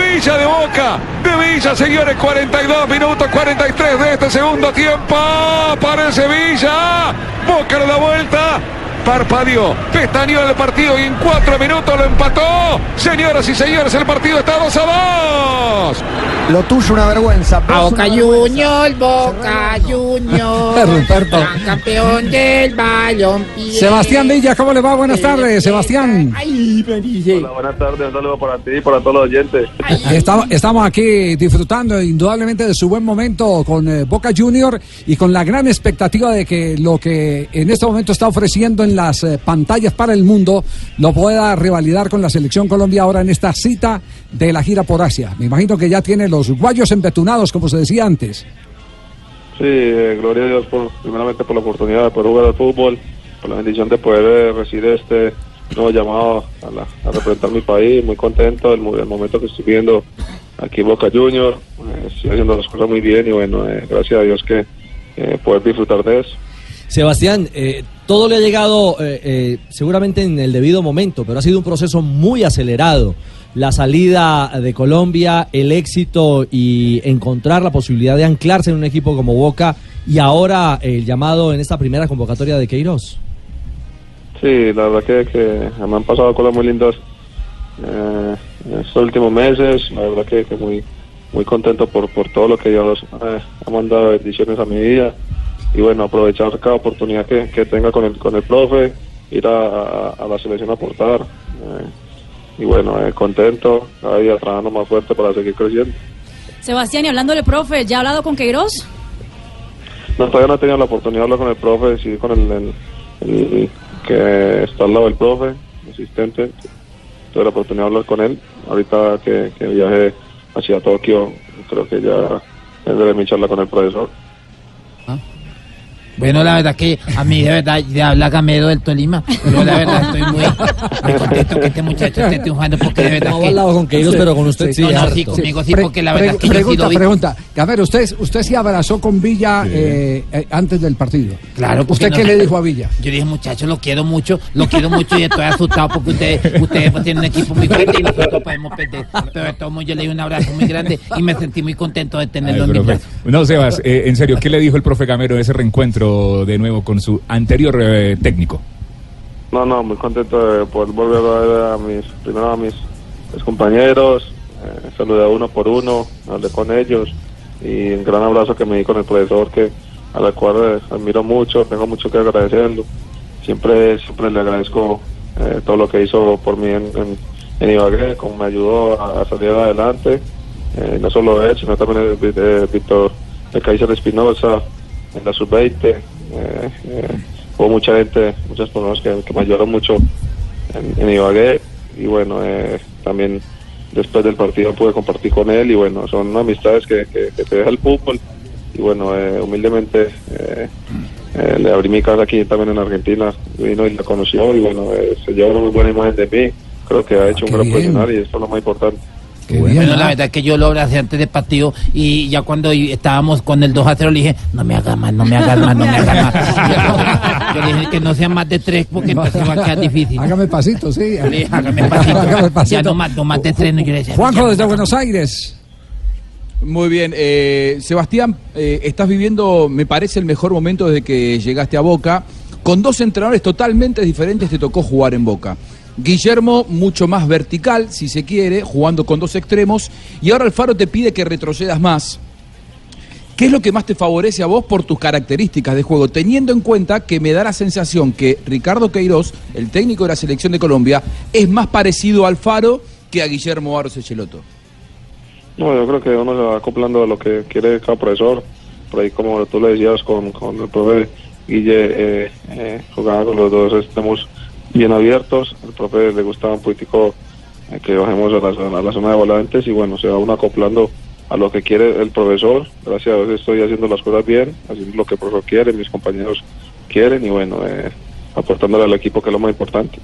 De Villa, de Boca. De Villa, señores. 42 minutos, 43 de este segundo tiempo. Aparece Villa. Boca le da vuelta. Parpadeó, pestañeó el partido y en cuatro minutos lo empató. Señoras y señores, el partido está 2 a 2. Lo tuyo una vergüenza. A vos Boca. Junior, Boca Junior, campeón del balón. Sebastián Villa, ¿cómo le va? Buenas tardes, Sebastián. Ay. Hola, buenas tardes, un saludo para ti y para todos los oyentes. Estamos, estamos aquí disfrutando indudablemente de su buen momento con eh, Boca Junior y con la gran expectativa de que lo que en este momento está ofreciendo en las eh, pantallas para el mundo lo pueda revalidar con la selección Colombia ahora en esta cita de la gira por Asia. Me imagino que ya tiene los guayos embetunados, como se decía antes. Sí, eh, gloria a Dios por, primeramente por la oportunidad de poder jugar al fútbol, por la bendición de poder eh, recibir este nuevo llamado a, la- a representar mi país, muy contento del momento que estoy viviendo aquí en Boca Junior, eh, estoy haciendo las cosas muy bien y bueno, eh, gracias a Dios que eh, poder disfrutar de eso. Sebastián, eh, todo le ha llegado eh, eh, seguramente en el debido momento, pero ha sido un proceso muy acelerado. La salida de Colombia, el éxito y encontrar la posibilidad de anclarse en un equipo como Boca y ahora el llamado en esta primera convocatoria de Queiroz. Sí, la verdad que, me han pasado cosas muy lindas eh, en estos últimos meses. La verdad que, muy muy contento por, por todo lo que Dios eh, ha mandado bendiciones a mi vida. Y bueno, aprovechar cada oportunidad que, que tenga con el, con el profe, ir a, a- a la selección a aportar. eh, y bueno, eh, contento, cada día trabajando más fuerte para seguir creciendo. Sebastián, y hablándole, profe, ¿ya ha hablado con Queiroz? No, todavía no he tenido la oportunidad de hablar con el profe, sí, con el, el- el que está al lado del profe, asistente. Tuve la oportunidad de hablar con él. Ahorita que, que viaje hacia Tokio, creo que ya tendré mi charla con el profesor. Bueno, la verdad que a mí de verdad le habla Gamero del Tolima. Pero la verdad estoy muy, muy contento que este muchacho esté triunfando porque de verdad No que... hablado con Queiroz, pero con usted sí. No, no, sí, conmigo sí, porque la verdad es que yo he pregunta, sido... vi- pregunta. A ver, usted, usted se abrazó con Villa eh, eh, antes del partido. Claro, porque ¿Usted no- qué le dijo a Villa? Yo dije, muchachos, lo quiero mucho, lo quiero mucho y estoy asustado porque ustedes, ustedes pues, tienen un equipo muy fuerte y nosotros podemos perder. Pero de todos modos yo le di un abrazo muy grande y me sentí muy contento de tenerlo en mi brazo. No, Sebas, eh, en serio, ¿qué le dijo el profe Gamero de ese reencuentro de nuevo con su anterior eh, técnico? No, no, muy contento de poder volver a ver a mis, primero a mis, compañeros, eh, saludé uno por uno, hablé con ellos y un gran abrazo que me di con el profesor que a la cual eh, admiro mucho, tengo mucho que agradecerlo. Siempre, siempre le agradezco eh, todo lo que hizo por mí en, en, Ibagué, como me ayudó a, salir adelante. No solo él, sino también Víctor el Kaiser Espinosa en la sub-20. eh, eh, hubo mucha gente, muchas personas que, que me ayudaron mucho en, en Ibagué y bueno, eh, también después del partido pude compartir con él y bueno, son amistades que, que, que te deja el fútbol y bueno, eh, humildemente le abrí mi casa aquí también en Argentina, vino y la conoció y bueno, eh, se lleva una muy buena imagen de mí, creo que ha hecho un qué gran bien. profesional y eso es lo más importante. Qué bien, Bueno, la verdad es que yo lo abracé antes del partido y ya cuando estábamos con el 2 a 0 le dije, no me hagas más, no me hagas más, no me hagas más. Yo le dije que no sean más de tres porque entonces va a quedar difícil. Hágame pasito, sí. Dije, hágame pasito. Hágame pasito. Ya no más, no más de tres. No, decía, Juanjo desde no. Buenos Aires. Muy bien, eh, Sebastián, eh, estás viviendo, me parece, el mejor momento desde que llegaste a Boca. Con dos entrenadores totalmente diferentes te tocó jugar en Boca. Guillermo, mucho más vertical, si se quiere, jugando con dos extremos. Y ahora Alfaro te pide que retrocedas más. ¿Qué es lo que más te favorece a vos por tus características de juego? Teniendo en cuenta que me da la sensación que Ricardo Queiroz, el técnico de la selección de Colombia, es más parecido a Alfaro que a Guillermo Barros Echeloto. No, yo creo que uno se va acoplando a lo que quiere cada profesor. Por ahí, como tú le decías con, con el profe Guille, eh, eh, con los dos extremos bien abiertos. El profe le gustaba un poquitico eh, que bajemos a la, a la zona de volantes y bueno, se va uno acoplando a lo que quiere el profesor. Gracias a Dios estoy haciendo las cosas bien, haciendo lo que el profesor quiere, mis compañeros quieren y bueno, eh, aportándole al equipo que es lo más importante.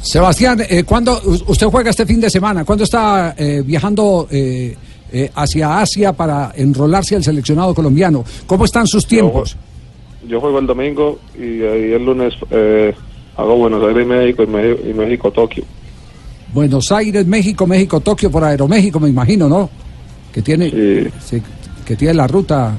Sebastián, eh, ¿cuándo usted juega este fin de semana? ¿Cuándo está eh, viajando eh, eh, hacia Asia para enrolarse al seleccionado colombiano? ¿Cómo están sus tiempos? Yo juego el domingo y ahí el lunes eh, hago Buenos Aires, México y México, y México Tokio. Buenos Aires, México, México, Tokio por Aeroméxico, me imagino, ¿no? Que tiene, sí, que tiene la ruta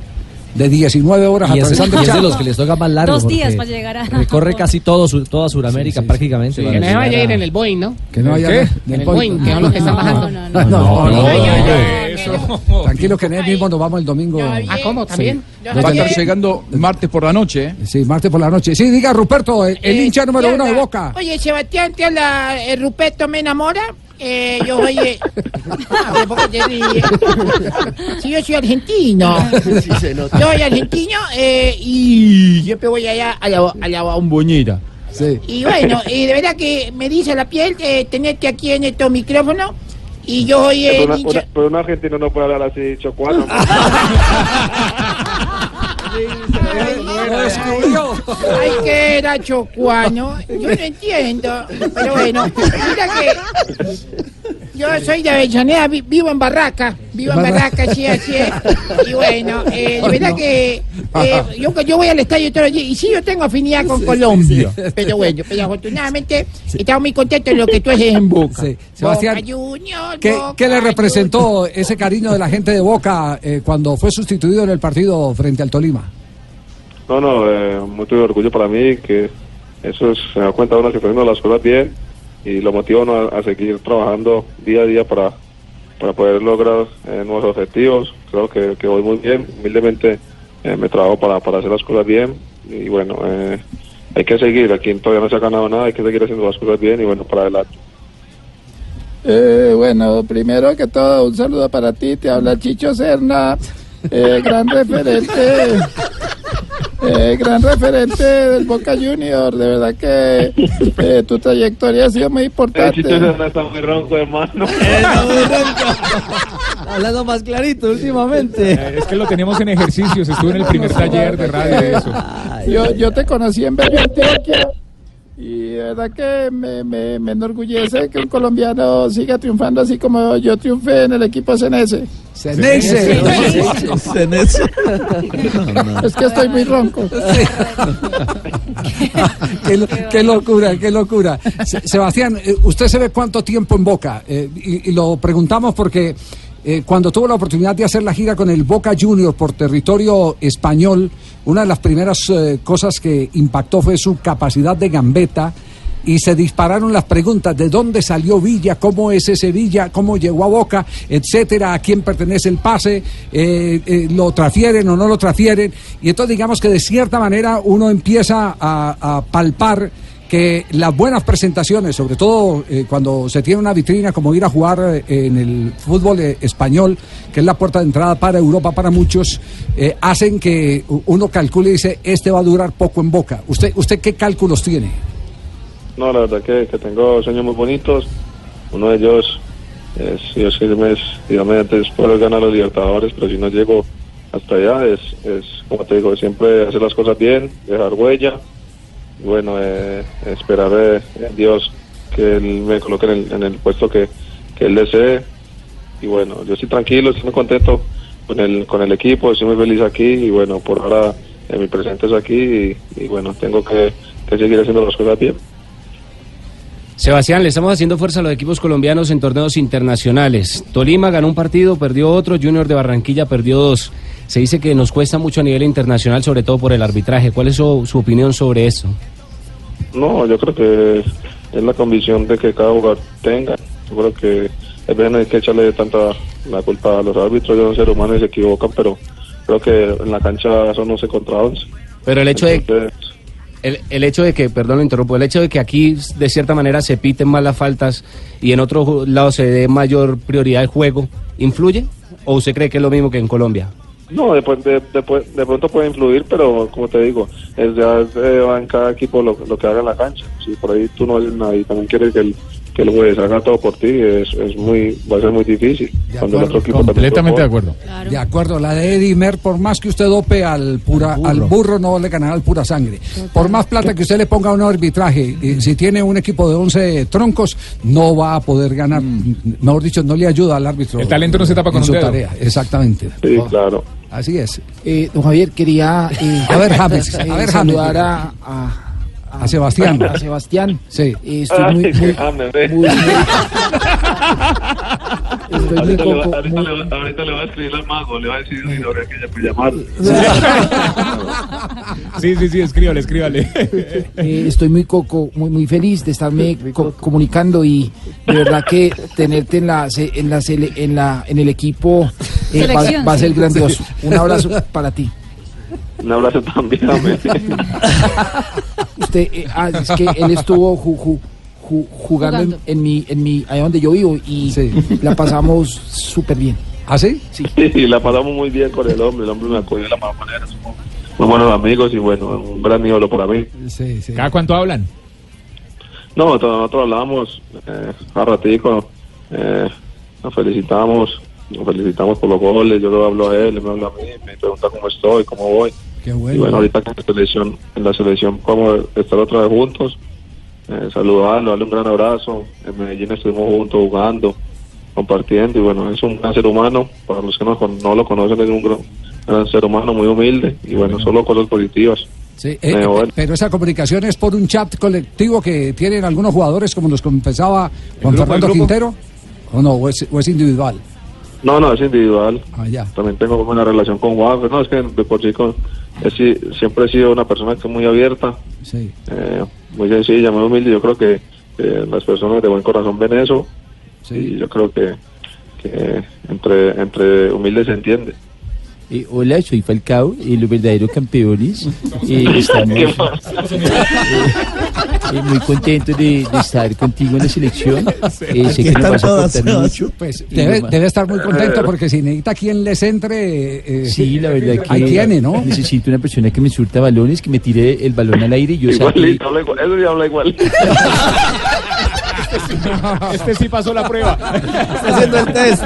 de 19 horas Y es, atravesando y es de los que les toca más largo. Dos días para llegar a Recorre casi todo su- toda Sudamérica prácticamente. para Que no vaya a ir a- en el Boeing, ¿no? Que no haya ¿Qué? en En el Boeing, que son los que están bajando. No, no, no. Tranquilo que en él mismo nos vamos el domingo. Ah, ¿cómo? ¿También? Sí. Va a estar llegando martes por la noche. Sí, martes por la noche. Sí, diga Ruperto, el, el Eh, hincha número uno de Boca. Oye, Sebastián, te habla eh, Ruperto me enamora. Eh, yo soy. eh, ah. Sí, yo soy argentino. Yo soy argentino eh, y siempre voy allá a la, a la bombonera. Sí. Y bueno, y de verdad que me dice la piel eh, tenerte aquí en estos micrófonos. Y yo soy Pero una- hincha- una- pero un argentino no puede hablar así, chocuano. Ay, que era chocuano. Yo no entiendo. Pero bueno, mira que yo soy de Avellaneda, vi- vivo en Barraca. Vivo en Barraca, sí, así es. Y bueno, eh, de verdad que eh, yo, yo voy al estadio todos los días. Y sí, yo tengo afinidad con Colombia. Pero bueno, pero afortunadamente estamos muy contentos de lo que tú haces en Boca. Sebastián, Boca Junior, ¿Qué, Boca qué le representó ese cariño de la gente de Boca eh, cuando fue sustituido en el partido frente al Tolima? No, no, eh, mucho orgullo para mí que eso es, se da cuenta uno que está haciendo las cosas bien y lo motiva a uno a, a seguir trabajando día a día para, para poder lograr eh, nuevos objetivos. Creo que, que voy muy bien, humildemente eh, me trabajo para, para hacer las cosas bien y bueno, eh, hay que seguir, aquí todavía no se ha ganado nada, hay que seguir haciendo las cosas bien y bueno, para adelante. Eh, bueno, primero que todo, un saludo para ti. Te habla Chicho Serna, eh, gran referente, eh, gran referente del Boca Junior. De verdad que eh, tu trayectoria ha sido muy importante. está muy ronco, hermano. Hablando más clarito últimamente. Eh, Es que lo tenemos en ejercicios, estuve en el primer taller de radio de eso. Yo, yo te conocí en Bello Antioquia y de verdad que me, me, me enorgullece que un colombiano siga triunfando así como yo triunfé en el equipo Cenese. Ceneice. Ceneice. Es que estoy muy ronco. qué, lo- qué locura, qué locura. Se- Sebastián, eh, usted se ve cuánto tiempo en Boca Eh, y, y lo preguntamos porque eh, cuando tuvo la oportunidad de hacer la gira con el Boca Junior por territorio español, una de las primeras eh, cosas que impactó fue su capacidad de gambeta. Y se dispararon las preguntas de dónde salió Villa, cómo es ese Villa, cómo llegó a Boca, etcétera, a quién pertenece el pase, eh, eh, lo transfieren o no lo transfieren. Y entonces digamos que de cierta manera uno empieza a, palpar que las buenas presentaciones, sobre todo eh, cuando se tiene una vitrina como ir a jugar eh, en el fútbol español, que es la puerta de entrada para Europa para muchos, hacen que uno calcule y dice, este va a durar poco en Boca. ¿Usted, usted qué cálculos tiene? No, la verdad que, que tengo sueños muy bonitos. Uno de ellos es, si Dios quiere, me- mediante, es poder ganar los Libertadores, pero si no llego hasta allá, es, es como te digo, siempre hacer las cosas bien, dejar huella. Bueno, eh, esperar eh, en Dios que Él me coloque en el, en el puesto que, que Él desee. Y bueno, yo estoy tranquilo, estoy muy contento con el, con el equipo, estoy muy feliz aquí y bueno, por ahora eh, mi presente es aquí y, y bueno, tengo que, que seguir haciendo las cosas bien. Sebastián, le estamos haciendo fuerza a los equipos colombianos en torneos internacionales. Tolima ganó un partido, perdió otro, Junior de Barranquilla perdió dos. Se dice que nos cuesta mucho a nivel internacional, sobre todo por el arbitraje. ¿Cuál es su, su opinión sobre eso? No, yo creo que es la convicción de que cada jugador tenga. Yo creo que es veces no hay que echarle tanta la culpa a los árbitros, ellos son seres humanos y se equivocan, pero creo que en la cancha son 11 contra 11. Pero el hecho de, Entonces, El, el hecho de que, perdón, lo interrumpo, el hecho de que aquí de cierta manera se piten más las faltas y en otros lados se dé mayor prioridad al juego, ¿influye? ¿O usted cree que es lo mismo que en Colombia? No, de, de, de- pronto puede influir, pero como te digo, es ya en cada equipo lo, lo que haga en la cancha. Si por ahí tú no y también quieres que el, que el juez haga todo por ti, es, es muy, va a ser muy difícil. Cuando el otro equipo Completamente de acuerdo. De acuerdo, la de Eddie Mer, por más que usted dope al pura, al burro, no le ganará al pura sangre. Por más plata que usted le ponga a un arbitraje, y si tiene un equipo de 11 troncos, no va a poder ganar. Mejor dicho, no le ayuda al árbitro. El talento no se tapa con su dedo. tarea. Exactamente. Sí, claro. Así es. Eh, don Javier, quería. eh, A ver, James, a eh, ver, James. saludar a, a, A Sebastián. A Sebastián. Sí. Eh, estoy muy. Ay, muy, ve. muy- estoy muy Ahorita, le, va- ahorita, muy- le, va- ahorita le va a escribir al mago, le va a decir ahora que ya llamar. Sí, sí, sí, escríbale, escríbale. Eh, estoy muy coco, muy muy feliz de estarme co- comunicando y de verdad que tenerte en la se- en la sele- en la en el equipo eh, va, va a ser grandioso. Un abrazo para ti. Un abrazo también. Usted ah, es que él estuvo ju- ju- ju- jugando, en- Jugando. En, mi en mi allá donde yo vivo y la pasamos súper bien. ¿Ah, sí? Sí. Sí, la pasamos muy bien con el hombre, el hombre me acogió de la mejor manera. Somos muy buenos amigos y bueno, un gran ídolo para mí. Sí, sí. ¿Cada cuánto hablan? No, nosotros, nosotros hablamos eh, a ratico, eh, nos felicitamos, nos felicitamos por los goles, yo lo hablo a él, él me habla a mí, me pregunta cómo estoy, cómo voy. Qué Y bueno. ahorita que en la selección, en la selección podemos estar otra vez juntos, eh, saludarlo, darle un gran abrazo. En Medellín estuvimos juntos jugando, compartiendo y bueno, es un gran ser humano. Para los que no, con- no lo conocen, es un gran, gran ser humano muy humilde y bueno, solo cosas positivas. Sí, eh, Eh. Pero esa comunicación es por un chat colectivo que tienen algunos jugadores, como nos confesaba Juan grupo, Fernando? Quintero. ¿O no? ¿O es, o es individual? No, no, es individual. Ah, ya. También tengo buena relación con Juan. No, es que de por sí con- he si- siempre he sido una persona que es muy abierta, Sí. eh, muy sencilla, muy humilde. Yo creo que eh, las personas de buen corazón ven eso y yo creo que, que entre, entre humildes se entiende. Eh, hola, soy Falcao, eh, los verdaderos campeones. Eh, estamos ¿Qué pasa? eh, muy contentos de, de estar contigo en la selección. Eh, sé que nos vas a aportar mucho. Pues debe, debe estar muy contento porque si necesita quien les entre. eh, Sí, la verdad que Ahí tiene, ¿no? necesito una persona que me surta balones, que me tire el balón al aire y yo. Igualito, habla igual. Eso ya habla igual. Este sí pasó la prueba. Está haciendo el test.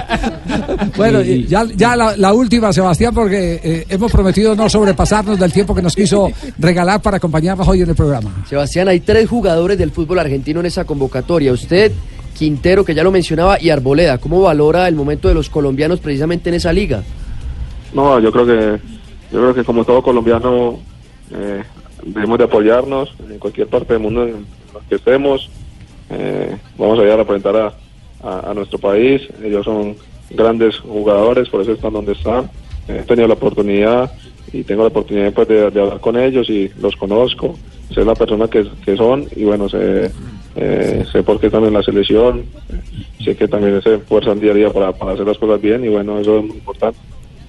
Bueno, y ya, ya la, la última, Sebastián, porque eh, hemos prometido no sobrepasarnos del tiempo que nos quiso regalar para acompañarnos hoy en el programa. Sebastián, hay tres jugadores del fútbol argentino en esa convocatoria. Usted, Quintero, que ya lo mencionaba, y Arboleda. ¿Cómo valora el momento de los colombianos precisamente en esa liga? No, yo creo que yo creo que como todo colombiano eh, debemos de apoyarnos en cualquier parte del mundo en la que estemos. Eh, vamos a ir a representar a, a- a nuestro país. Ellos son grandes jugadores, por eso están donde están. He tenido la oportunidad y tengo la oportunidad pues, de, de hablar con ellos y los conozco. Sé la persona que, que son y bueno, sé, eh, sé por qué están en la selección. Sé que también se esfuerzan día a día para, para hacer las cosas bien y bueno, eso es muy importante.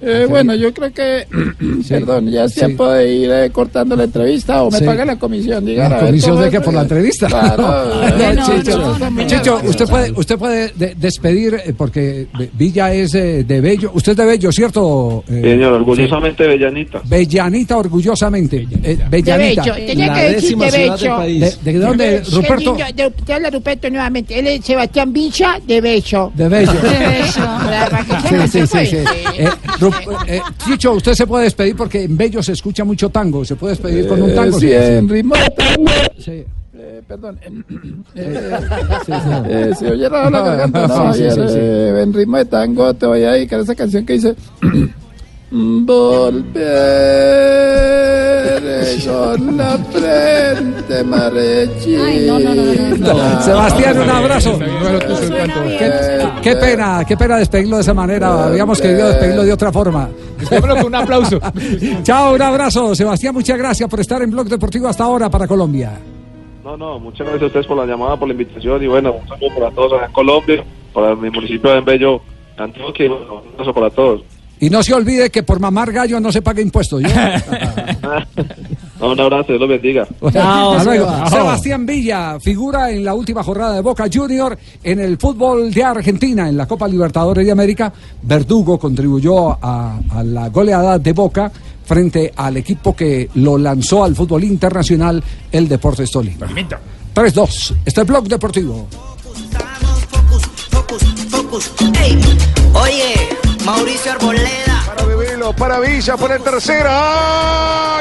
Eh, bueno, yo creo que, perdón, ya es Sí. tiempo de ir eh, cortando la entrevista o me Sí. paga la comisión. ¿La comisión de qué? ¿Por la entrevista? Chicho, usted puede, usted puede de- despedir, eh, porque Villa es eh, de Bello. Usted es de Bello, ¿cierto? Eh, Señor, orgullosamente Bellanita. Bellanita, orgullosamente. De Bellanita. Bello, tenía que decir de Bello. ¿De, de dónde, Ruperto? niño, de- Te habla Ruperto nuevamente. Él es Sebastián Villa de Bello. De Bello. De Bello. Que Sí, sí, sí, Eh, eh, Chicho, usted se puede despedir porque en Bello se escucha mucho tango. ¿Se puede despedir con un Eh, tango? sí, en ritmo de tango. Sí. Eh, perdón. Eh, eh, se oye raro la garganta, no, Sí, sí, ayer, sí, sí. eh, en ritmo de tango te voy a dedicar esa canción que dice Volveré con la frente marechina. Sebastián, un abrazo. Qué, qué pena, qué pena despedirlo de esa manera. Habíamos querido despedirlo de otra forma. con un aplauso. Chao, un abrazo. Sebastián, muchas gracias por estar en Blog Deportivo hasta ahora para Colombia. No, no, muchas gracias a ustedes por la llamada, por la invitación y bueno, un saludo para todos acá en Colombia, para mi municipio de Bello, Antioquia un abrazo para todos. Y no se olvide que por mamar gallo no se paga impuestos. ¿yo? No, un abrazo, Dios los bendiga. Hasta luego. Sebastián Villa figura en la última jornada de Boca Junior en el fútbol de Argentina, en la Copa Libertadores de América. Verdugo contribuyó a, a la goleada de Boca frente al equipo que lo lanzó al fútbol internacional, el Deportes Tolima. 3-2. Este es el blog deportivo. Oye, Mauricio Arboleda. Para Bebelo, para Villa, por el tercero. ¡Ah!